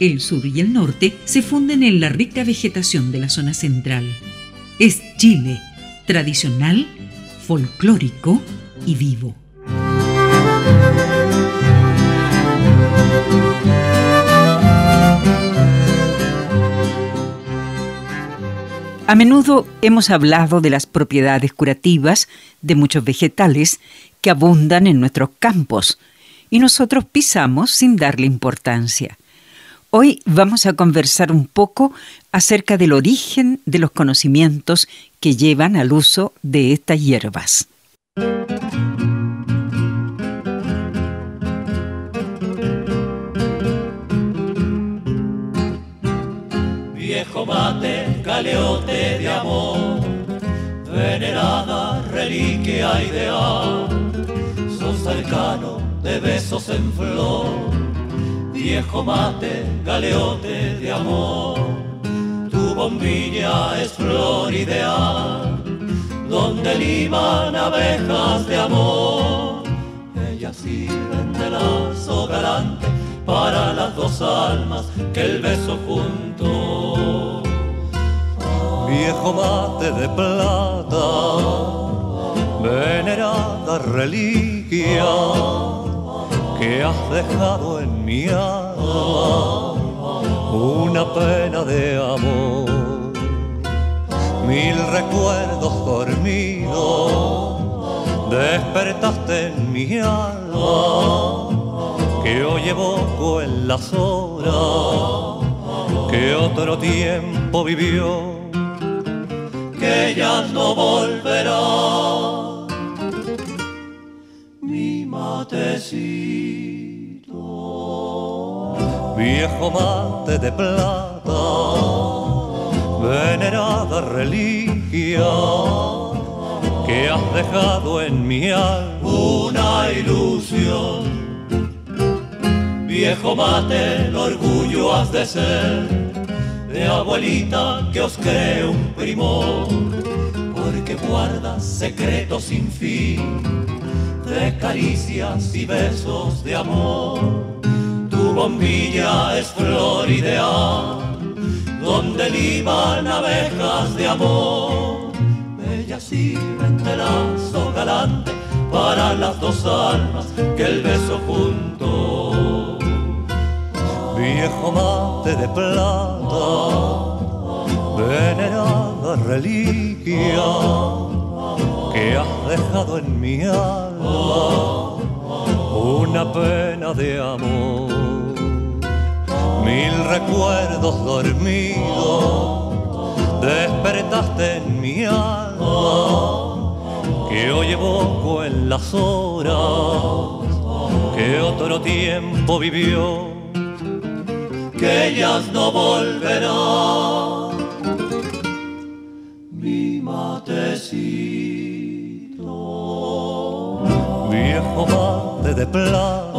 El sur y el norte se funden en la rica vegetación de la zona central. Es Chile, tradicional, folclórico y vivo. A menudo hemos hablado de las propiedades curativas de muchos vegetales que abundan en nuestros campos y nosotros pisamos sin darle importancia. Hoy vamos a conversar un poco acerca del origen de los conocimientos que llevan al uso de estas hierbas. Viejo mate galeote de amor, venerada reliquia ideal, sos cercano de besos en flor, viejo mate, galeote de amor, tu bombilla es flor ideal, donde liman abejas de amor, ellas sirven de lazo galante para las dos almas que el beso junto. Viejo mate de plata, venerada reliquia que has dejado en mi alma una pena de amor. Mil recuerdos dormidos despertaste en mi alma que hoy evoco en las horas que otro tiempo vivió que ya no volverá. Viejo mate de plata, venerada reliquia que has dejado en mi alma. Una ilusión. Viejo mate, el orgullo has de ser de abuelita que os cree un primor, porque guarda secretos sin fin de caricias y besos de amor. Tu bombilla es flor ideal, donde liban abejas de amor. Ellas sirven de lazo galante para las dos almas que el beso junto viejo mate de plata, venerada reliquia que has dejado en mi alma una pena de amor. Mil recuerdos dormidos despertaste en mi alma que hoy evoco en las horas que otro tiempo vivió que ellas no volverán. Mi matecito, de plata,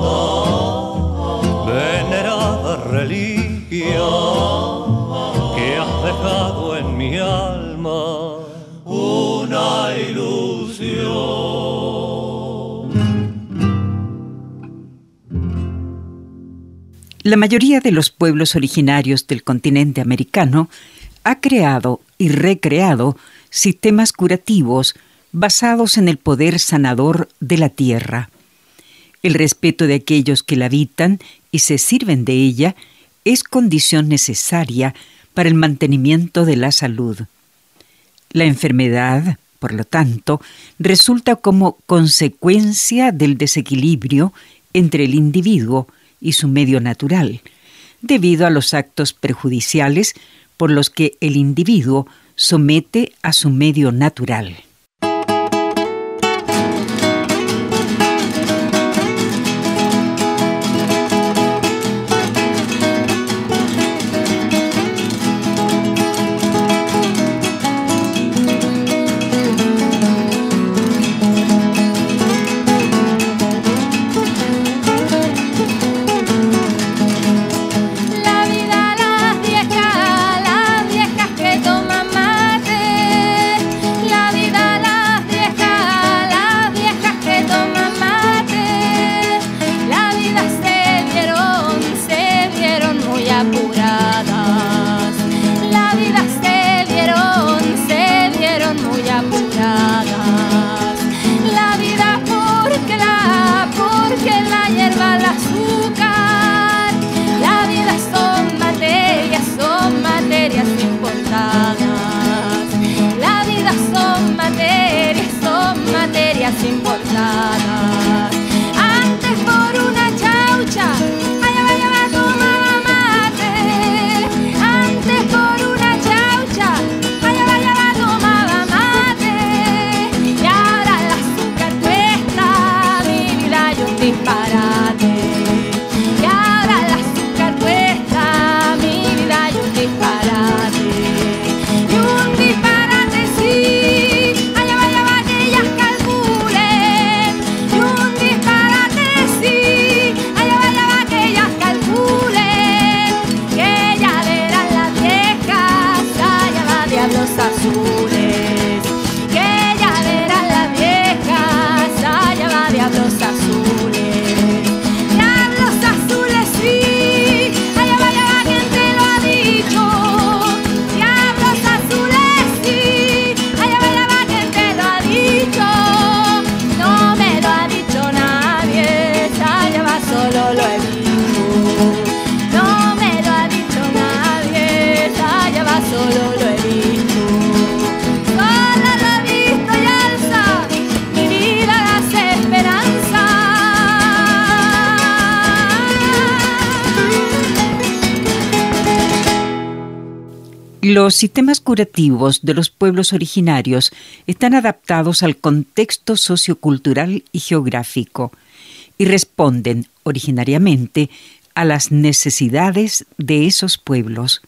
venerada reliquia que has dejado en mi alma una ilusión. La mayoría de los pueblos originarios del continente americano ha creado y recreado sistemas curativos basados en el poder sanador de la tierra. El respeto de aquellos que la habitan y se sirven de ella es condición necesaria para el mantenimiento de la salud. La enfermedad, por lo tanto, resulta como consecuencia del desequilibrio entre el individuo y su medio natural, debido a los actos perjudiciales por los que el individuo somete a su medio natural. Los sistemas curativos de los pueblos originarios están adaptados al contexto sociocultural y geográfico y responden originariamente a las necesidades de esos pueblos.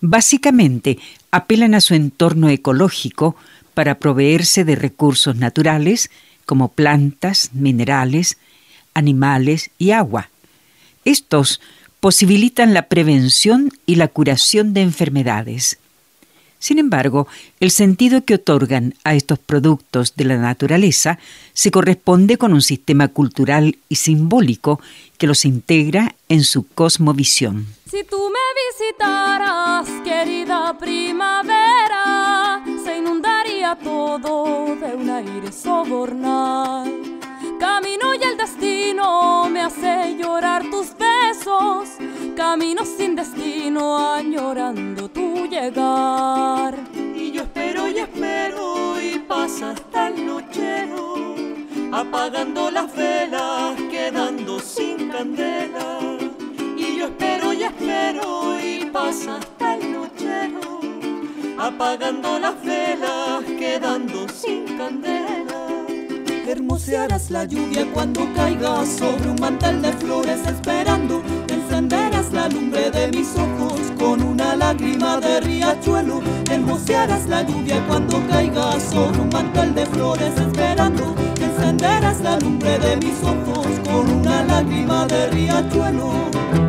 Básicamente, apelan a su entorno ecológico para proveerse de recursos naturales como plantas, minerales, animales y agua. Estos posibilitan la prevención y la curación de enfermedades. Sin embargo, el sentido que otorgan a estos productos de la naturaleza se corresponde con un sistema cultural y simbólico que los integra en su cosmovisión. Si tú me visitaras, querida primavera, se inundaría todo de un aire sobornal. Camino y el destino me hace llorar tus besos. Camino sin destino, añorando tu llegar. Y yo espero y espero y pasa hasta el nochero, apagando las velas, quedando sin candela. Y yo espero y espero y pasa hasta el nochero, apagando las velas, quedando sin candela. Hermosearás la lluvia cuando caiga sobre un mantel de flores esperando. Encenderás la lumbre de mis ojos con una lágrima de riachuelo. Hermosearás la lluvia cuando caiga sobre un mantel de flores esperando. Encenderás la lumbre de mis ojos con una lágrima de riachuelo.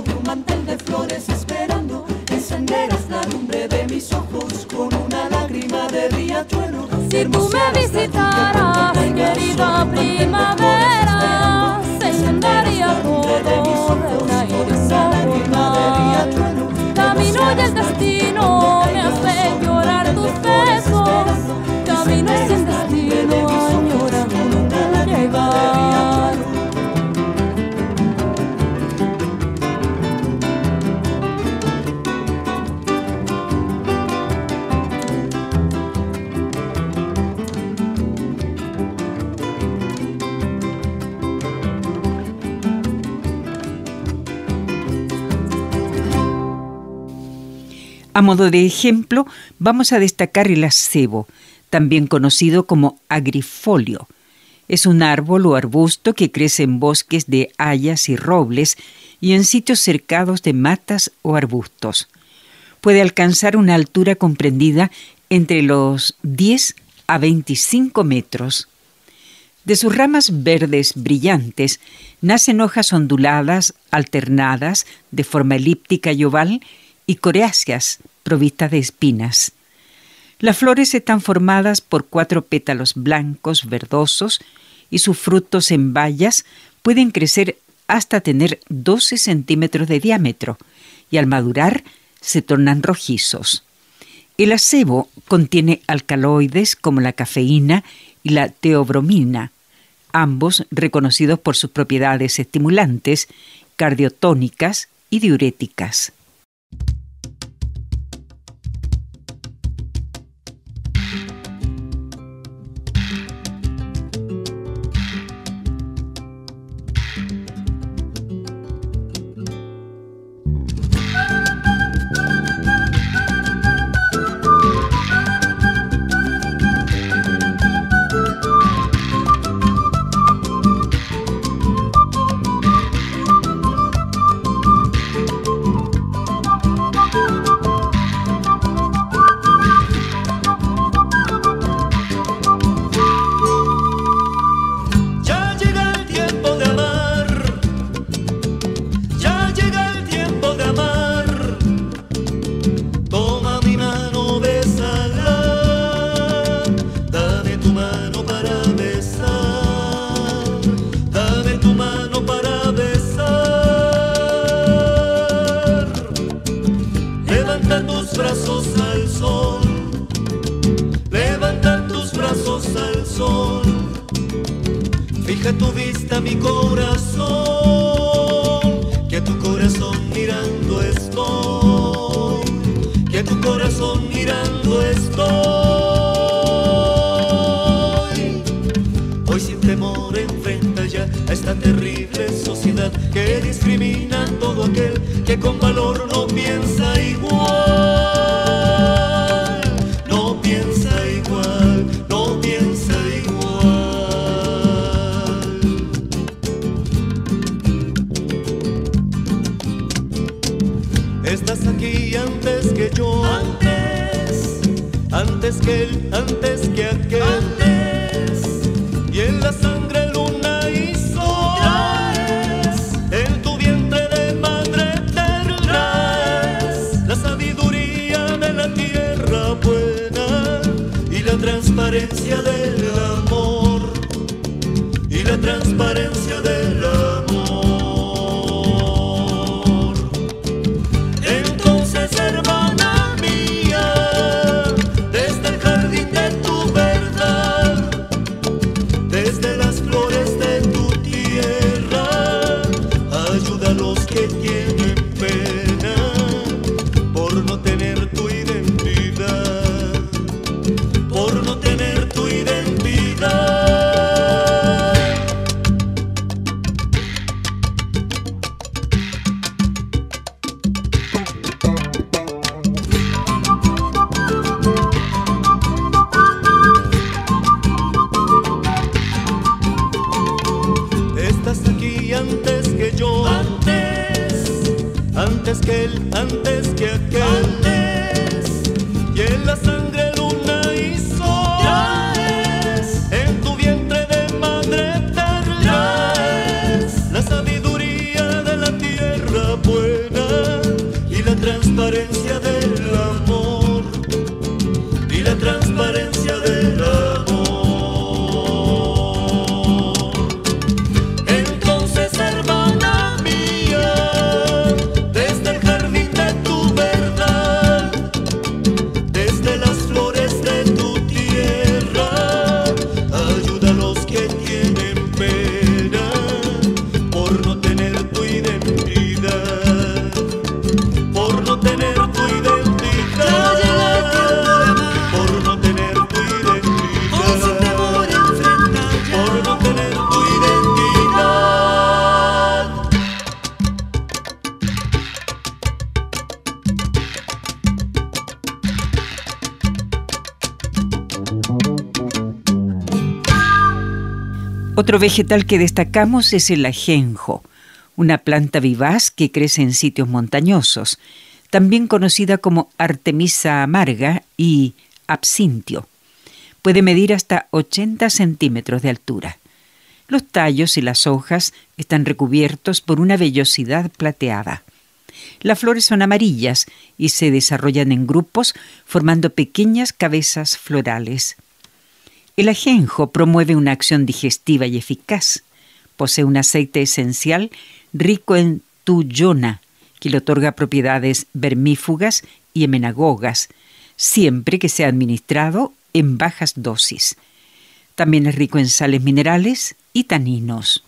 Sobre un mantel de flores esperando. Encenderás la lumbre de mis ojos con una lágrima de riachuelo. Si tú me visitaras, querida primavera, se encendería todo A modo de ejemplo, vamos a destacar el acebo, también conocido como agrifolio. Es un árbol o arbusto que crece en bosques de hayas y robles y en sitios cercados de matas o arbustos. Puede alcanzar una altura comprendida entre los 10 a 25 metros. De sus ramas verdes brillantes nacen hojas onduladas, alternadas, de forma elíptica y oval, y coreáceas, provistas de espinas. Las flores están formadas por cuatro pétalos blancos verdosos y sus frutos en bayas pueden crecer hasta tener 12 centímetros de diámetro y al madurar se tornan rojizos. El acebo contiene alcaloides como la cafeína y la teobromina, ambos reconocidos por sus propiedades estimulantes, cardiotónicas y diuréticas. sol. Fija tu vista, mi corazón, que a tu corazón mirando estoy, que a tu corazón mirando estoy. Hoy sin temor enfrenta ya a esta terrible sociedad que discrimina a todo aquel que con valor no piensa igual. transparencia del amor y la transparencia el ante Otro vegetal que destacamos es el ajenjo, una planta vivaz que crece en sitios montañosos, también conocida como artemisa amarga y absintio. Puede medir hasta 80 centímetros de altura. Los tallos y las hojas están recubiertos por una vellosidad plateada. Las flores son amarillas y se desarrollan en grupos formando pequeñas cabezas florales. El ajenjo promueve una acción digestiva y eficaz. Posee un aceite esencial rico en tuyona, que le otorga propiedades vermífugas y emenagogas, siempre que sea administrado en bajas dosis. También es rico en sales minerales y taninos.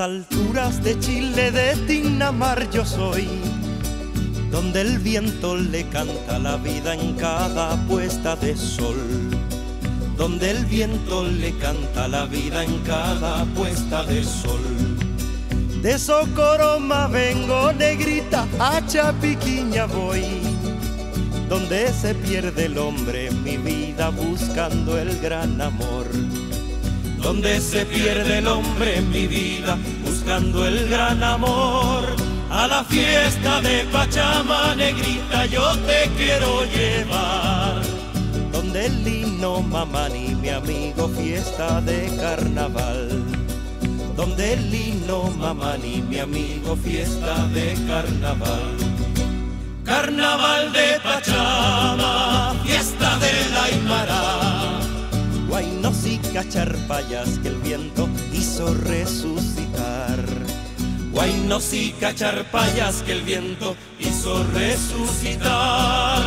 Alturas de Chile, de Tinamar yo soy, donde el viento le canta la vida en cada puesta de sol. Donde el viento le canta la vida en cada puesta de sol. De Socoroma vengo negrita, a Chapiquiña voy, donde se pierde el hombre mi vida buscando el gran amor donde se pierde el hombre en mi vida buscando el gran amor. A la fiesta de Pachama negrita yo te quiero llevar. Donde el lino mamani, mi amigo, fiesta de carnaval. Donde el lino mamani, mi amigo, fiesta de carnaval. Carnaval de Pachama, fiesta del Aymara. Guaynos y cacharpayas que el viento hizo resucitar. Guaynos y cacharpayas que el viento hizo resucitar.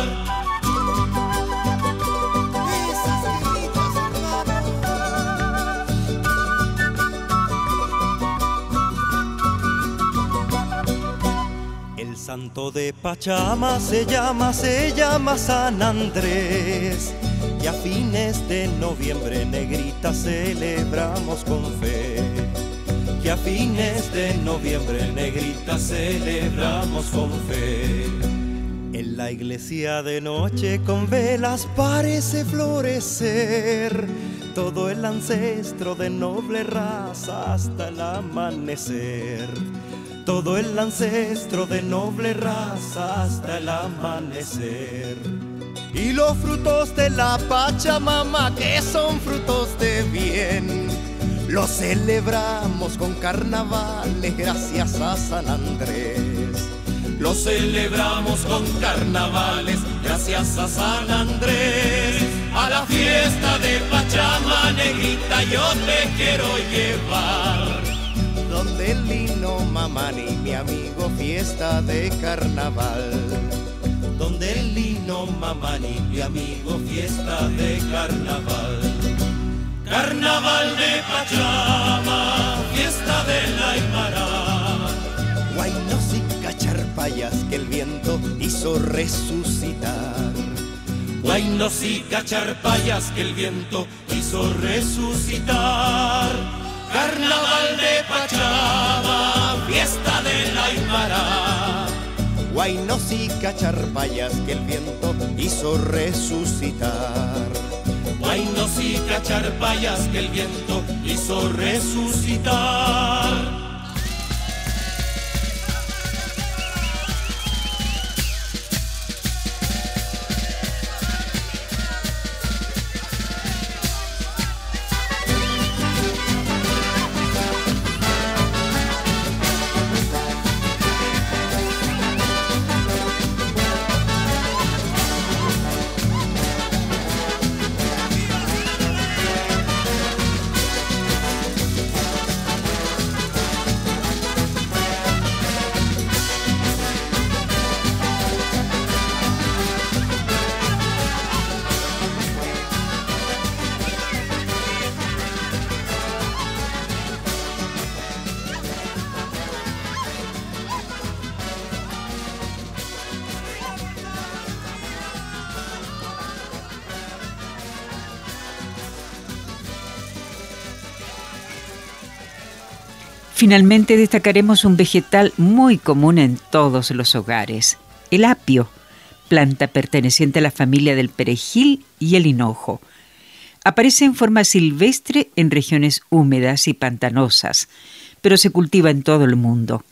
santo de Pachama se llama, se llama San Andrés. Y a fines de noviembre, negrita, celebramos con fe. Que a fines de noviembre, negrita, celebramos con fe. En la iglesia de noche con velas parece florecer todo el ancestro de noble raza hasta el amanecer todo el ancestro de noble raza hasta el amanecer. Y los frutos de la Pachamama, que son frutos de bien, los celebramos con carnavales gracias a San Andrés. Los celebramos con carnavales gracias a San Andrés. A la fiesta de Pachama negrita yo te quiero llevar donde el lino mamani, mi amigo, fiesta de carnaval. Donde el lino mamani, mi amigo, fiesta de carnaval. Carnaval de Pachama, fiesta de la Aymara. Guaynos y cacharpayas que el viento hizo resucitar. Guaynos y cacharpayas que el viento hizo resucitar Carnaval de Pachama, Guainos y cacharpayas que el viento hizo resucitar. Guainos y cacharpayas que el viento hizo resucitar. Finalmente destacaremos un vegetal muy común en todos los hogares, el apio, planta perteneciente a la familia del perejil y el hinojo. Aparece en forma silvestre en regiones húmedas y pantanosas, pero se cultiva en todo el mundo.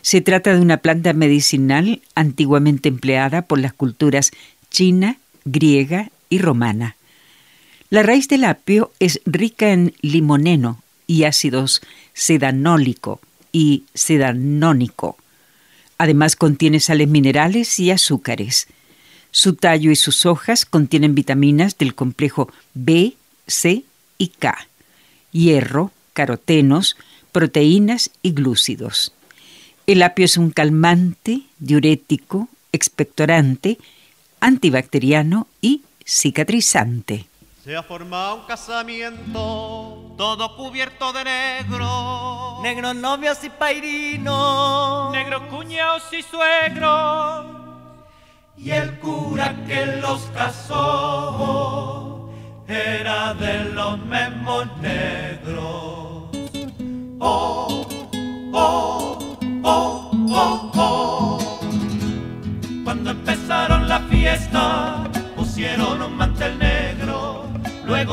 Se trata de una planta medicinal antiguamente empleada por las culturas china, griega y romana. La raíz del apio es rica en limoneno y ácidos sedanólico y sedanónico. Además contiene sales minerales y azúcares. Su tallo y sus hojas contienen vitaminas del complejo B, C y K, hierro, carotenos, proteínas y glúcidos. El apio es un calmante, diurético, expectorante, antibacteriano y cicatrizante. Se ha formado un casamiento, todo cubierto de negro. Negros novios y pairinos. Negros cuñados y suegros. Y el cura que los casó era de los mismos negros. Oh, oh, oh, oh,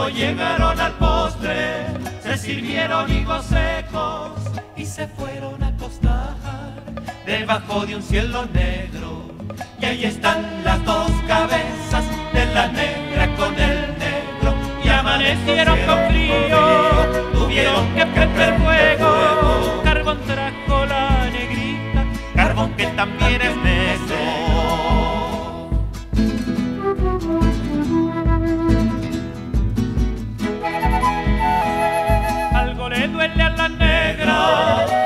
Llegaron al postre, se sirvieron higos secos y se fueron a acostar debajo de un cielo negro. Y ahí están las dos cabezas de la negra con el negro. Y amanecieron con frío, tuvieron que prender fuego. Carbón trajo la negrita, carbón que también es negro.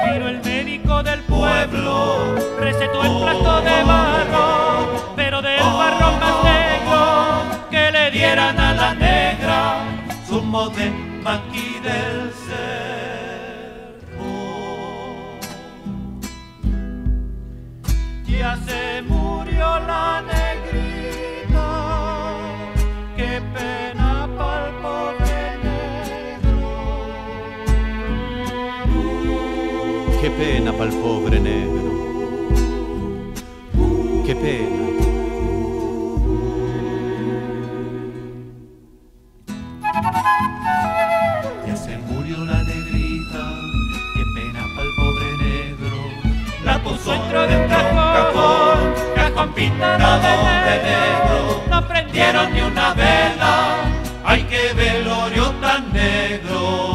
Vino el médico del pueblo, recetó el plato de barro, pero del barro más negro que le dieran a la negra zumo de maqui pena pa'l pobre negro. Qué pena. Ya se murió la negrita, qué pena pa'l pobre negro. La puso dentro de un cajón, cajón pintado de negro. No prendieron ni una vela, Ay, qué velorio tan negro. Negro,